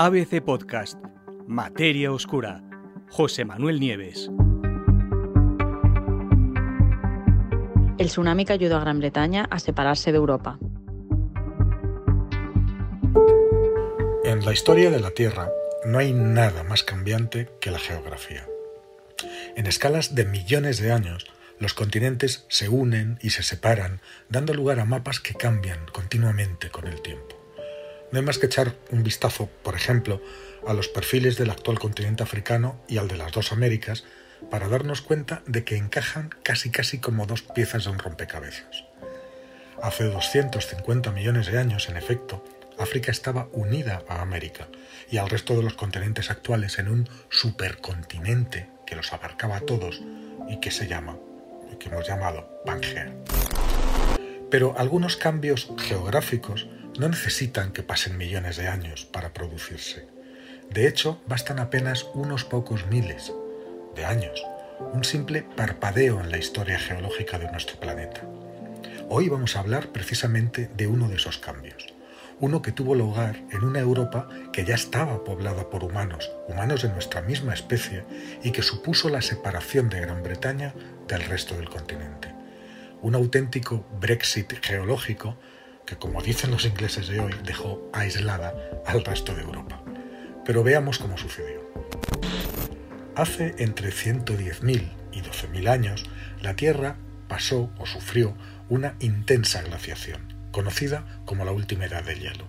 ABC Podcast, Materia Oscura, José Manuel Nieves. El tsunami que ayudó a Gran Bretaña a separarse de Europa. En la historia de la Tierra no hay nada más cambiante que la geografía. En escalas de millones de años, los continentes se unen y se separan, dando lugar a mapas que cambian continuamente con el tiempo. No hay más que echar un vistazo, por ejemplo, a los perfiles del actual continente africano y al de las dos Américas para darnos cuenta de que encajan casi casi como dos piezas de un rompecabezas. Hace 250 millones de años, en efecto, África estaba unida a América y al resto de los continentes actuales en un supercontinente que los abarcaba a todos y que se llama, que hemos llamado Pangea. Pero algunos cambios geográficos no necesitan que pasen millones de años para producirse. De hecho, bastan apenas unos pocos miles de años, un simple parpadeo en la historia geológica de nuestro planeta. Hoy vamos a hablar precisamente de uno de esos cambios, uno que tuvo lugar en una Europa que ya estaba poblada por humanos, humanos de nuestra misma especie, y que supuso la separación de Gran Bretaña del resto del continente. Un auténtico Brexit geológico que, como dicen los ingleses de hoy, dejó aislada al resto de Europa. Pero veamos cómo sucedió. Hace entre 110.000 y 12.000 años, la Tierra pasó o sufrió una intensa glaciación, conocida como la última edad de hielo.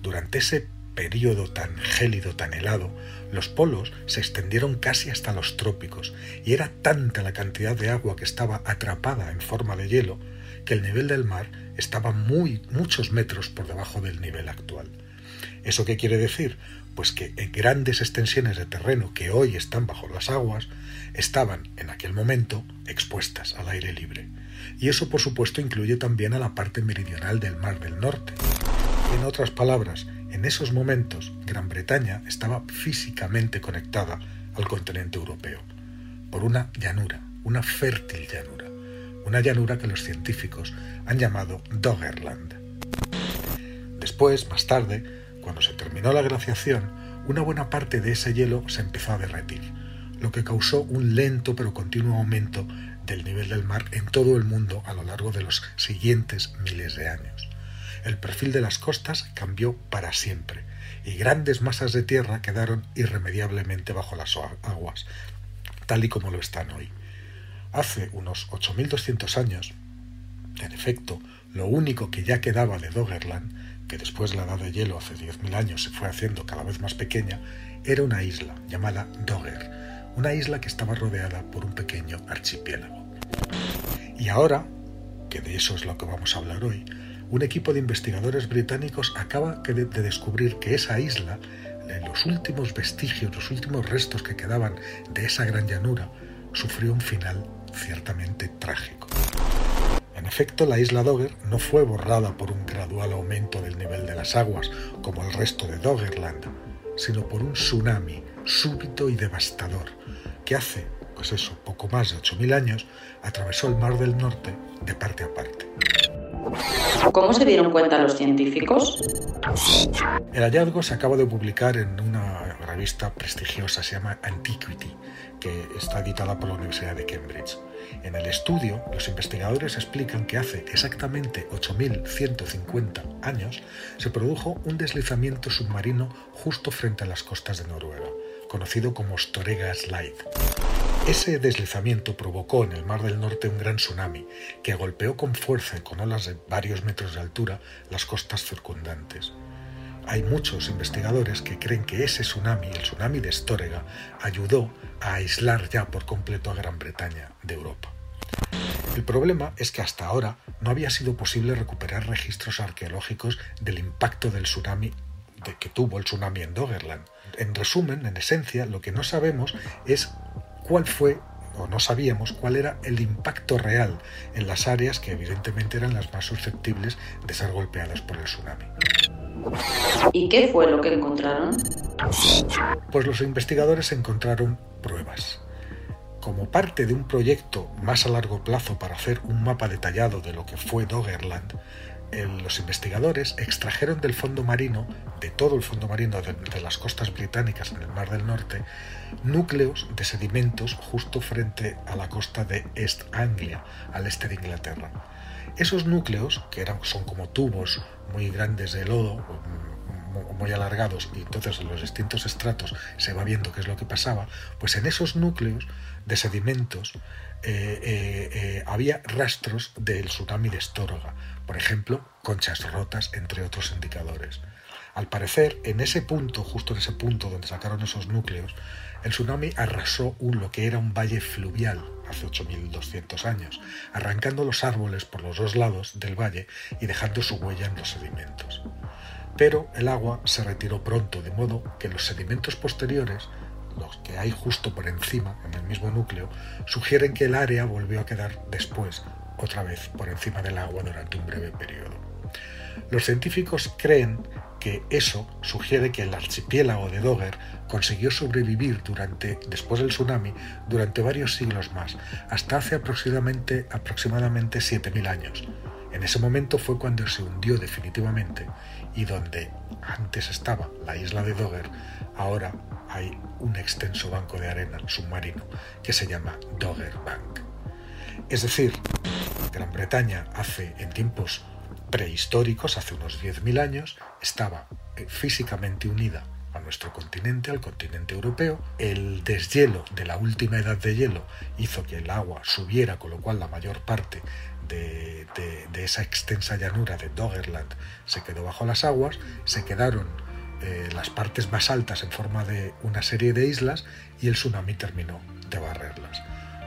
Durante ese periodo tan gélido, tan helado, los polos se extendieron casi hasta los trópicos y era tanta la cantidad de agua que estaba atrapada en forma de hielo que el nivel del mar estaba muy muchos metros por debajo del nivel actual. ¿Eso qué quiere decir? Pues que en grandes extensiones de terreno que hoy están bajo las aguas estaban en aquel momento expuestas al aire libre. Y eso por supuesto incluye también a la parte meridional del Mar del Norte. En otras palabras, en esos momentos Gran Bretaña estaba físicamente conectada al continente europeo por una llanura, una fértil llanura una llanura que los científicos han llamado Doggerland. Después, más tarde, cuando se terminó la glaciación, una buena parte de ese hielo se empezó a derretir, lo que causó un lento pero continuo aumento del nivel del mar en todo el mundo a lo largo de los siguientes miles de años. El perfil de las costas cambió para siempre y grandes masas de tierra quedaron irremediablemente bajo las aguas, tal y como lo están hoy. Hace unos 8.200 años, en efecto, lo único que ya quedaba de Doggerland, que después la edad de hielo hace 10.000 años se fue haciendo cada vez más pequeña, era una isla llamada Dogger, una isla que estaba rodeada por un pequeño archipiélago. Y ahora, que de eso es lo que vamos a hablar hoy, un equipo de investigadores británicos acaba de descubrir que esa isla, los últimos vestigios, los últimos restos que quedaban de esa gran llanura, sufrió un final ciertamente trágico. En efecto, la isla Dogger no fue borrada por un gradual aumento del nivel de las aguas, como el resto de Doggerland, sino por un tsunami súbito y devastador, que hace, pues eso, poco más de 8.000 años, atravesó el Mar del Norte de parte a parte. ¿Cómo se dieron cuenta los científicos? El hallazgo se acaba de publicar en una revista prestigiosa, se llama Antiquity, que está editada por la Universidad de Cambridge. En el estudio, los investigadores explican que hace exactamente 8.150 años se produjo un deslizamiento submarino justo frente a las costas de Noruega, conocido como Storega Slide. Ese deslizamiento provocó en el Mar del Norte un gran tsunami que golpeó con fuerza y con olas de varios metros de altura las costas circundantes. Hay muchos investigadores que creen que ese tsunami, el tsunami de Stórega, ayudó a aislar ya por completo a Gran Bretaña de Europa. El problema es que hasta ahora no había sido posible recuperar registros arqueológicos del impacto del tsunami de que tuvo el tsunami en Doggerland. En resumen, en esencia, lo que no sabemos es cuál fue o no sabíamos cuál era el impacto real en las áreas que evidentemente eran las más susceptibles de ser golpeadas por el tsunami. ¿Y qué fue lo que encontraron? Pues los investigadores encontraron pruebas. Como parte de un proyecto más a largo plazo para hacer un mapa detallado de lo que fue Doggerland, los investigadores extrajeron del fondo marino, de todo el fondo marino de, de, las costas británicas en el Mar del Norte, núcleos de sedimentos justo frente a la costa de East Anglia, al este de Inglaterra. Esos núcleos, que eran, son como tubos muy grandes de lodo, muy alargados, y entonces en los distintos estratos se va viendo qué es lo que pasaba, pues en esos núcleos de sedimentos eh, eh, eh, había rastros del tsunami de Estóroga, por ejemplo, conchas rotas, entre otros indicadores. Al parecer, en ese punto, justo en ese punto donde sacaron esos núcleos, el tsunami arrasó un, lo que era un valle fluvial hace 8.200 años, arrancando los árboles por los dos lados del valle y dejando su huella en los sedimentos. Pero el agua se retiró pronto, de modo que los sedimentos posteriores, los que hay justo por encima, en el mismo núcleo, sugieren que el área volvió a quedar después, otra vez, por encima del agua durante un breve periodo. Los científicos creen que eso sugiere que el archipiélago de Dogger consiguió sobrevivir durante, después del tsunami durante varios siglos más, hasta hace aproximadamente, aproximadamente 7.000 años. En ese momento fue cuando se hundió definitivamente y donde antes estaba la isla de Dogger, ahora hay un extenso banco de arena submarino que se llama Dogger Bank. Es decir, Gran Bretaña hace en tiempos prehistóricos, hace unos 10.000 años, estaba eh, físicamente unida a nuestro continente, al continente europeo. El deshielo de la última edad de hielo hizo que el agua subiera, con lo cual la mayor parte de, esa extensa llanura de Doggerland se quedó bajo las aguas, se quedaron eh, las partes más altas en forma de una serie de islas y el tsunami terminó de barrerlas.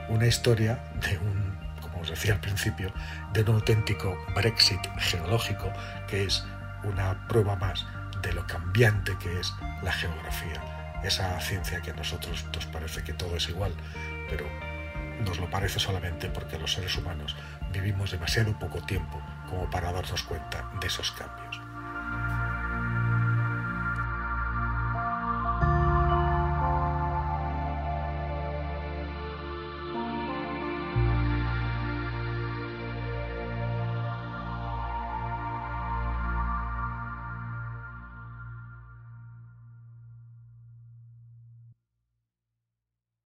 Una historia de un os decía al principio, de un auténtico Brexit geológico, que es una prueba más de lo cambiante que es la geografía. Esa ciencia que a nosotros nos parece que todo es igual, pero nos lo parece solamente porque los seres humanos vivimos demasiado poco tiempo como para darnos cuenta de esos cambios.